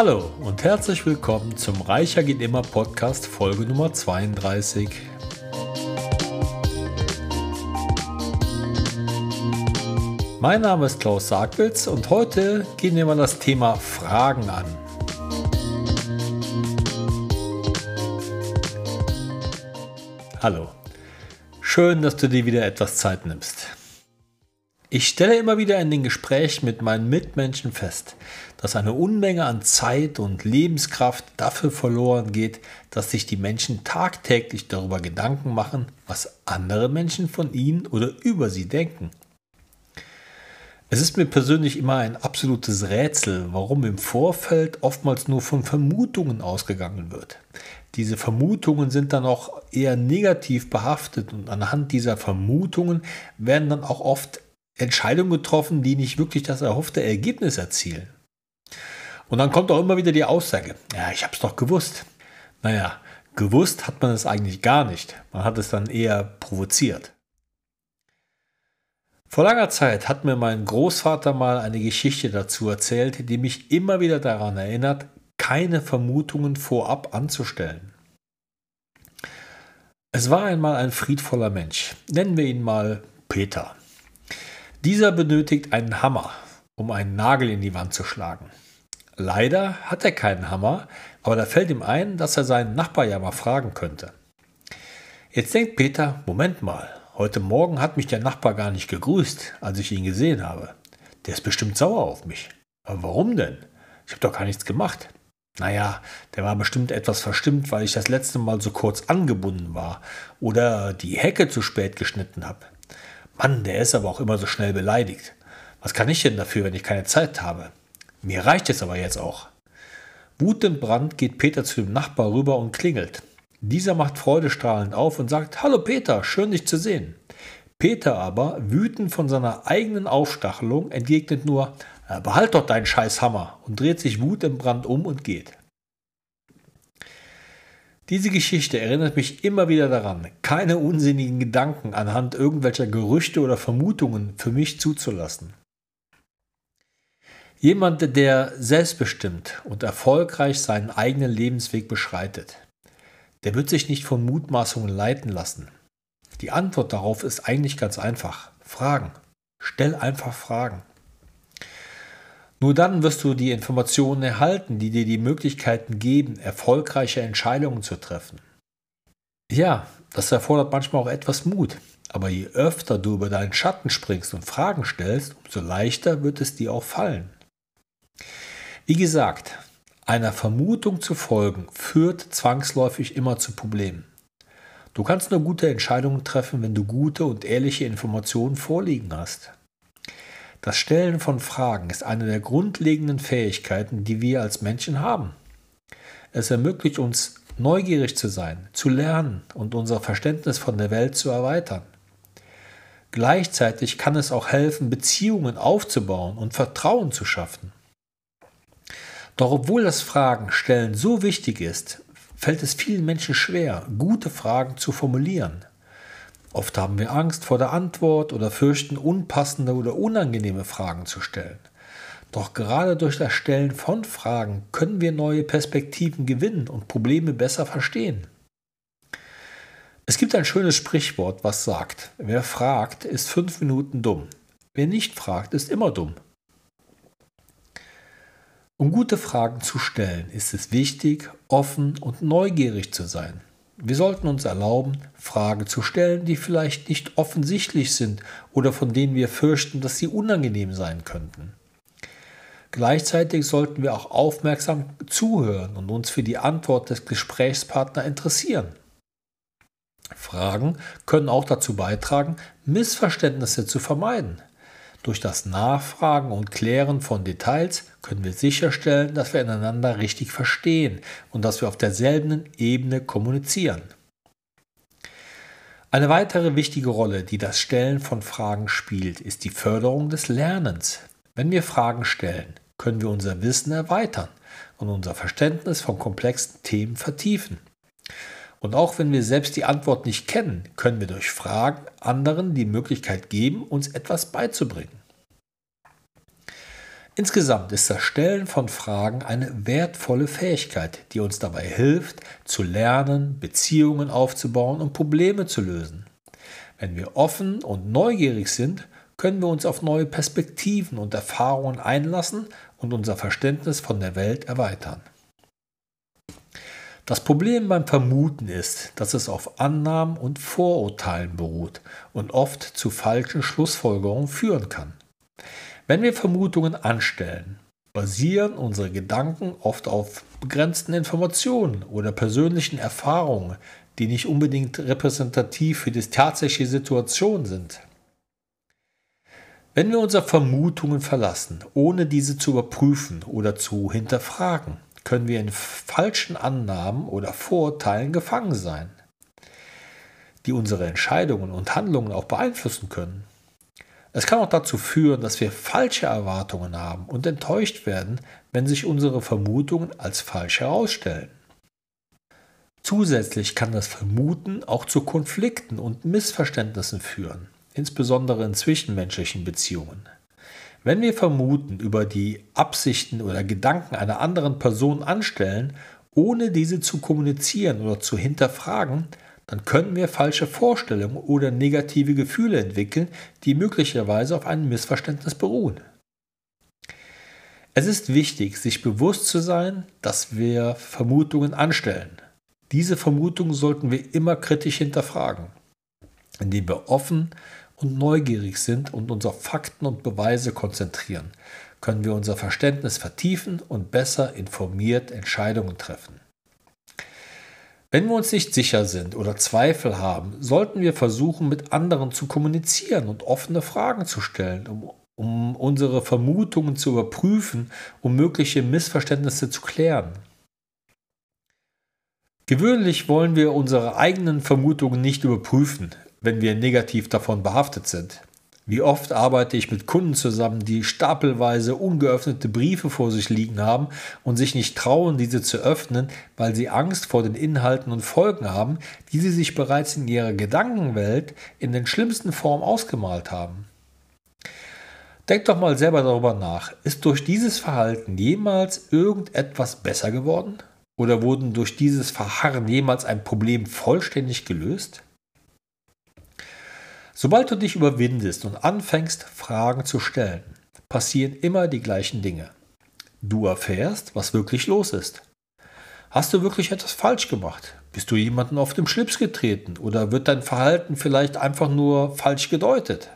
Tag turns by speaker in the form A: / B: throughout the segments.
A: Hallo und herzlich willkommen zum Reicher geht immer Podcast Folge Nummer 32. Mein Name ist Klaus Sargwitz und heute gehen wir mal das Thema Fragen an. Hallo, schön, dass du dir wieder etwas Zeit nimmst. Ich stelle immer wieder in den Gesprächen mit meinen Mitmenschen fest, dass eine Unmenge an Zeit und Lebenskraft dafür verloren geht, dass sich die Menschen tagtäglich darüber Gedanken machen, was andere Menschen von ihnen oder über sie denken. Es ist mir persönlich immer ein absolutes Rätsel, warum im Vorfeld oftmals nur von Vermutungen ausgegangen wird. Diese Vermutungen sind dann auch eher negativ behaftet und anhand dieser Vermutungen werden dann auch oft Entscheidungen getroffen, die nicht wirklich das erhoffte Ergebnis erzielen. Und dann kommt auch immer wieder die Aussage, ja, ich habe es doch gewusst. Naja, gewusst hat man es eigentlich gar nicht. Man hat es dann eher provoziert. Vor langer Zeit hat mir mein Großvater mal eine Geschichte dazu erzählt, die mich immer wieder daran erinnert, keine Vermutungen vorab anzustellen. Es war einmal ein friedvoller Mensch, nennen wir ihn mal Peter. Dieser benötigt einen Hammer, um einen Nagel in die Wand zu schlagen. Leider hat er keinen Hammer, aber da fällt ihm ein, dass er seinen Nachbar ja mal fragen könnte. Jetzt denkt Peter, Moment mal, heute Morgen hat mich der Nachbar gar nicht gegrüßt, als ich ihn gesehen habe. Der ist bestimmt sauer auf mich. Aber warum denn? Ich habe doch gar nichts gemacht. Naja, der war bestimmt etwas verstimmt, weil ich das letzte Mal so kurz angebunden war oder die Hecke zu spät geschnitten habe. Mann, der ist aber auch immer so schnell beleidigt. Was kann ich denn dafür, wenn ich keine Zeit habe? Mir reicht es aber jetzt auch. Wutentbrannt geht Peter zu dem Nachbar rüber und klingelt. Dieser macht freudestrahlend auf und sagt: Hallo Peter, schön dich zu sehen. Peter aber, wütend von seiner eigenen Aufstachelung, entgegnet nur: Behalt doch deinen Scheißhammer und dreht sich wutentbrannt um und geht. Diese Geschichte erinnert mich immer wieder daran, keine unsinnigen Gedanken anhand irgendwelcher Gerüchte oder Vermutungen für mich zuzulassen. Jemand, der selbstbestimmt und erfolgreich seinen eigenen Lebensweg beschreitet, der wird sich nicht von Mutmaßungen leiten lassen. Die Antwort darauf ist eigentlich ganz einfach. Fragen. Stell einfach Fragen. Nur dann wirst du die Informationen erhalten, die dir die Möglichkeiten geben, erfolgreiche Entscheidungen zu treffen. Ja, das erfordert manchmal auch etwas Mut, aber je öfter du über deinen Schatten springst und Fragen stellst, umso leichter wird es dir auch fallen. Wie gesagt, einer Vermutung zu folgen führt zwangsläufig immer zu Problemen. Du kannst nur gute Entscheidungen treffen, wenn du gute und ehrliche Informationen vorliegen hast. Das Stellen von Fragen ist eine der grundlegenden Fähigkeiten, die wir als Menschen haben. Es ermöglicht uns, neugierig zu sein, zu lernen und unser Verständnis von der Welt zu erweitern. Gleichzeitig kann es auch helfen, Beziehungen aufzubauen und Vertrauen zu schaffen. Doch obwohl das Fragen stellen so wichtig ist, fällt es vielen Menschen schwer, gute Fragen zu formulieren. Oft haben wir Angst vor der Antwort oder fürchten unpassende oder unangenehme Fragen zu stellen. Doch gerade durch das Stellen von Fragen können wir neue Perspektiven gewinnen und Probleme besser verstehen. Es gibt ein schönes Sprichwort, was sagt, wer fragt, ist fünf Minuten dumm. Wer nicht fragt, ist immer dumm. Um gute Fragen zu stellen, ist es wichtig, offen und neugierig zu sein. Wir sollten uns erlauben, Fragen zu stellen, die vielleicht nicht offensichtlich sind oder von denen wir fürchten, dass sie unangenehm sein könnten. Gleichzeitig sollten wir auch aufmerksam zuhören und uns für die Antwort des Gesprächspartners interessieren. Fragen können auch dazu beitragen, Missverständnisse zu vermeiden. Durch das Nachfragen und Klären von Details können wir sicherstellen, dass wir einander richtig verstehen und dass wir auf derselben Ebene kommunizieren. Eine weitere wichtige Rolle, die das Stellen von Fragen spielt, ist die Förderung des Lernens. Wenn wir Fragen stellen, können wir unser Wissen erweitern und unser Verständnis von komplexen Themen vertiefen. Und auch wenn wir selbst die Antwort nicht kennen, können wir durch Fragen anderen die Möglichkeit geben, uns etwas beizubringen. Insgesamt ist das Stellen von Fragen eine wertvolle Fähigkeit, die uns dabei hilft, zu lernen, Beziehungen aufzubauen und Probleme zu lösen. Wenn wir offen und neugierig sind, können wir uns auf neue Perspektiven und Erfahrungen einlassen und unser Verständnis von der Welt erweitern. Das Problem beim Vermuten ist, dass es auf Annahmen und Vorurteilen beruht und oft zu falschen Schlussfolgerungen führen kann. Wenn wir Vermutungen anstellen, basieren unsere Gedanken oft auf begrenzten Informationen oder persönlichen Erfahrungen, die nicht unbedingt repräsentativ für die tatsächliche Situation sind. Wenn wir unsere Vermutungen verlassen, ohne diese zu überprüfen oder zu hinterfragen, können wir in falschen Annahmen oder Vorurteilen gefangen sein, die unsere Entscheidungen und Handlungen auch beeinflussen können. Es kann auch dazu führen, dass wir falsche Erwartungen haben und enttäuscht werden, wenn sich unsere Vermutungen als falsch herausstellen. Zusätzlich kann das Vermuten auch zu Konflikten und Missverständnissen führen, insbesondere in zwischenmenschlichen Beziehungen. Wenn wir Vermuten über die Absichten oder Gedanken einer anderen Person anstellen, ohne diese zu kommunizieren oder zu hinterfragen, dann könnten wir falsche Vorstellungen oder negative Gefühle entwickeln, die möglicherweise auf einem Missverständnis beruhen. Es ist wichtig, sich bewusst zu sein, dass wir Vermutungen anstellen. Diese Vermutungen sollten wir immer kritisch hinterfragen, indem wir offen und neugierig sind und uns auf Fakten und Beweise konzentrieren, können wir unser Verständnis vertiefen und besser informiert Entscheidungen treffen. Wenn wir uns nicht sicher sind oder Zweifel haben, sollten wir versuchen, mit anderen zu kommunizieren und offene Fragen zu stellen, um, um unsere Vermutungen zu überprüfen, um mögliche Missverständnisse zu klären. Gewöhnlich wollen wir unsere eigenen Vermutungen nicht überprüfen, wenn wir negativ davon behaftet sind. Wie oft arbeite ich mit Kunden zusammen, die stapelweise ungeöffnete Briefe vor sich liegen haben und sich nicht trauen, diese zu öffnen, weil sie Angst vor den Inhalten und Folgen haben, die sie sich bereits in ihrer Gedankenwelt in den schlimmsten Formen ausgemalt haben. Denkt doch mal selber darüber nach. Ist durch dieses Verhalten jemals irgendetwas besser geworden? Oder wurden durch dieses Verharren jemals ein Problem vollständig gelöst? Sobald du dich überwindest und anfängst, Fragen zu stellen, passieren immer die gleichen Dinge. Du erfährst, was wirklich los ist. Hast du wirklich etwas falsch gemacht? Bist du jemanden auf dem Schlips getreten oder wird dein Verhalten vielleicht einfach nur falsch gedeutet?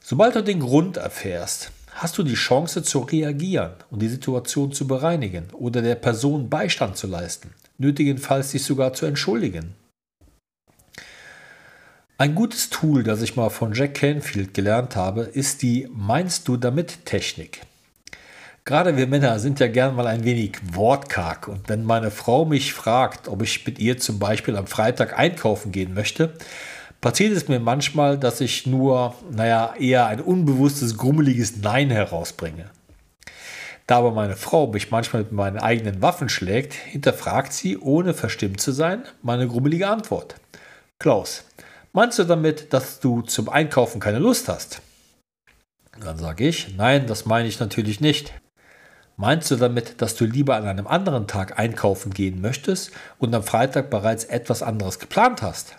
A: Sobald du den Grund erfährst, hast du die Chance zu reagieren und die Situation zu bereinigen oder der Person Beistand zu leisten, nötigenfalls dich sogar zu entschuldigen. Ein gutes Tool, das ich mal von Jack Canfield gelernt habe, ist die Meinst du damit Technik. Gerade wir Männer sind ja gern mal ein wenig wortkarg und wenn meine Frau mich fragt, ob ich mit ihr zum Beispiel am Freitag einkaufen gehen möchte, passiert es mir manchmal, dass ich nur, naja, eher ein unbewusstes, grummeliges Nein herausbringe. Da aber meine Frau mich manchmal mit meinen eigenen Waffen schlägt, hinterfragt sie, ohne verstimmt zu sein, meine grummelige Antwort. Klaus, Meinst du damit, dass du zum Einkaufen keine Lust hast? Dann sage ich, nein, das meine ich natürlich nicht. Meinst du damit, dass du lieber an einem anderen Tag einkaufen gehen möchtest und am Freitag bereits etwas anderes geplant hast?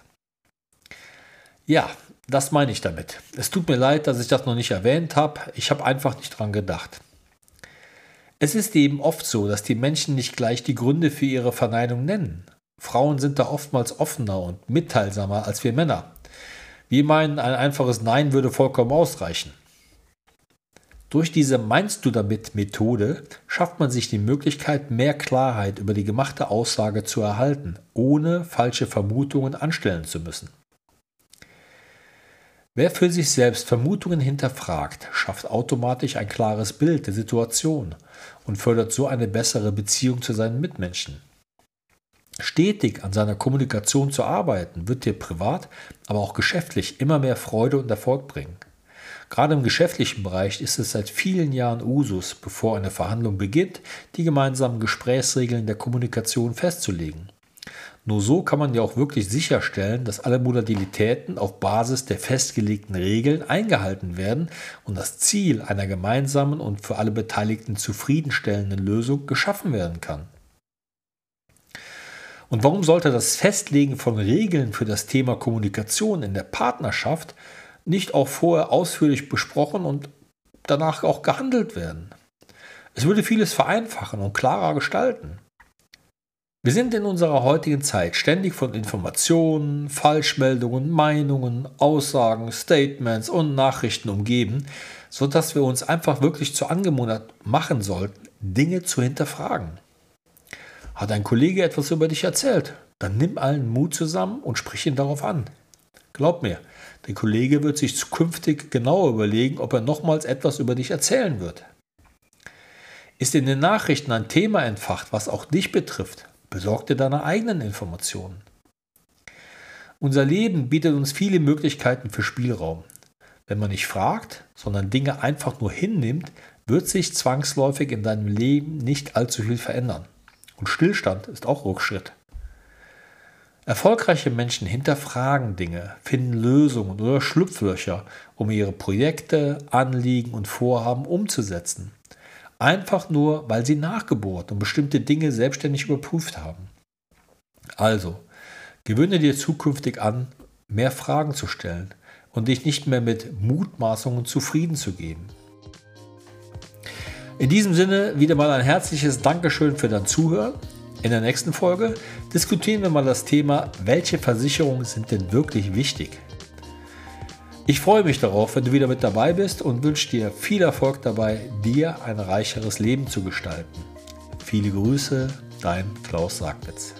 A: Ja, das meine ich damit. Es tut mir leid, dass ich das noch nicht erwähnt habe. Ich habe einfach nicht dran gedacht. Es ist eben oft so, dass die Menschen nicht gleich die Gründe für ihre Verneinung nennen. Frauen sind da oftmals offener und mitteilsamer als wir Männer. Wir meinen, ein einfaches Nein würde vollkommen ausreichen. Durch diese Meinst du damit Methode schafft man sich die Möglichkeit, mehr Klarheit über die gemachte Aussage zu erhalten, ohne falsche Vermutungen anstellen zu müssen. Wer für sich selbst Vermutungen hinterfragt, schafft automatisch ein klares Bild der Situation und fördert so eine bessere Beziehung zu seinen Mitmenschen. Stetig an seiner Kommunikation zu arbeiten, wird dir privat, aber auch geschäftlich immer mehr Freude und Erfolg bringen. Gerade im geschäftlichen Bereich ist es seit vielen Jahren Usus, bevor eine Verhandlung beginnt, die gemeinsamen Gesprächsregeln der Kommunikation festzulegen. Nur so kann man ja auch wirklich sicherstellen, dass alle Modalitäten auf Basis der festgelegten Regeln eingehalten werden und das Ziel einer gemeinsamen und für alle Beteiligten zufriedenstellenden Lösung geschaffen werden kann. Und warum sollte das Festlegen von Regeln für das Thema Kommunikation in der Partnerschaft nicht auch vorher ausführlich besprochen und danach auch gehandelt werden? Es würde vieles vereinfachen und klarer gestalten. Wir sind in unserer heutigen Zeit ständig von Informationen, Falschmeldungen, Meinungen, Aussagen, Statements und Nachrichten umgeben, sodass wir uns einfach wirklich zur Angewohnheit machen sollten, Dinge zu hinterfragen. Hat ein Kollege etwas über dich erzählt, dann nimm allen Mut zusammen und sprich ihn darauf an. Glaub mir, der Kollege wird sich zukünftig genauer überlegen, ob er nochmals etwas über dich erzählen wird. Ist in den Nachrichten ein Thema entfacht, was auch dich betrifft, besorg dir deine eigenen Informationen. Unser Leben bietet uns viele Möglichkeiten für Spielraum. Wenn man nicht fragt, sondern Dinge einfach nur hinnimmt, wird sich zwangsläufig in deinem Leben nicht allzu viel verändern. Und Stillstand ist auch Rückschritt. Erfolgreiche Menschen hinterfragen Dinge, finden Lösungen oder Schlupflöcher, um ihre Projekte, Anliegen und Vorhaben umzusetzen. Einfach nur, weil sie nachgebohrt und bestimmte Dinge selbstständig überprüft haben. Also, gewöhne dir zukünftig an, mehr Fragen zu stellen und dich nicht mehr mit Mutmaßungen zufrieden zu geben. In diesem Sinne wieder mal ein herzliches Dankeschön für dein Zuhören. In der nächsten Folge diskutieren wir mal das Thema, welche Versicherungen sind denn wirklich wichtig? Ich freue mich darauf, wenn du wieder mit dabei bist und wünsche dir viel Erfolg dabei, dir ein reicheres Leben zu gestalten. Viele Grüße, dein Klaus Sagwitz.